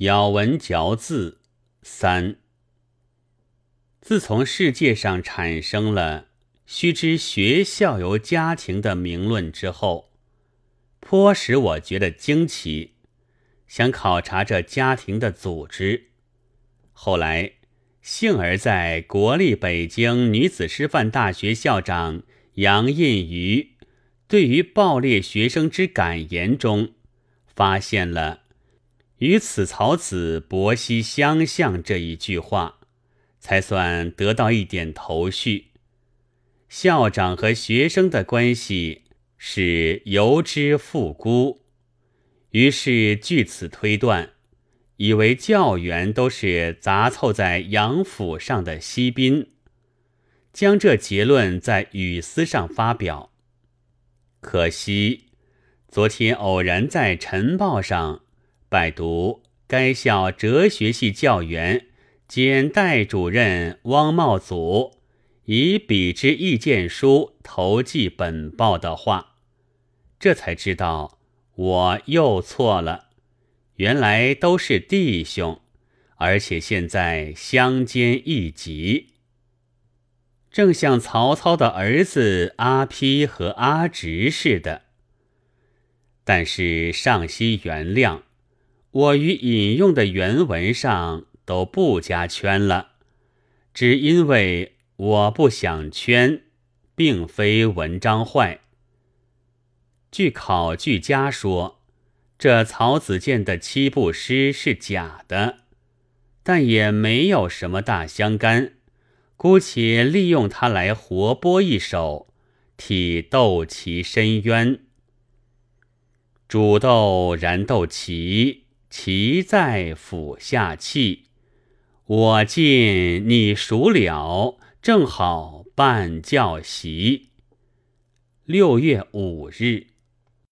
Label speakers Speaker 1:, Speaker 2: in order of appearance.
Speaker 1: 咬文嚼字三。自从世界上产生了须知学校由家庭的名论之后，颇使我觉得惊奇，想考察这家庭的组织。后来，幸而在国立北京女子师范大学校长杨印瑜对于暴烈学生之感言中，发现了。与此曹子伯兮相向这一句话，才算得到一点头绪。校长和学生的关系是由之复孤，于是据此推断，以为教员都是杂凑在杨府上的锡宾，将这结论在语丝上发表。可惜，昨天偶然在晨报上。拜读该校哲学系教员兼代主任汪茂祖以笔之意见书投寄本报的话，这才知道我又错了。原来都是弟兄，而且现在相煎一急，正像曹操的儿子阿丕和阿直似的。但是尚希原谅。我于引用的原文上都不加圈了，只因为我不想圈，并非文章坏。据考据家说，这曹子建的七步诗是假的，但也没有什么大相干，姑且利用它来活播一首，替斗其深渊。煮豆燃豆萁。其在府下气，我见你熟了，正好办教习。六月五日。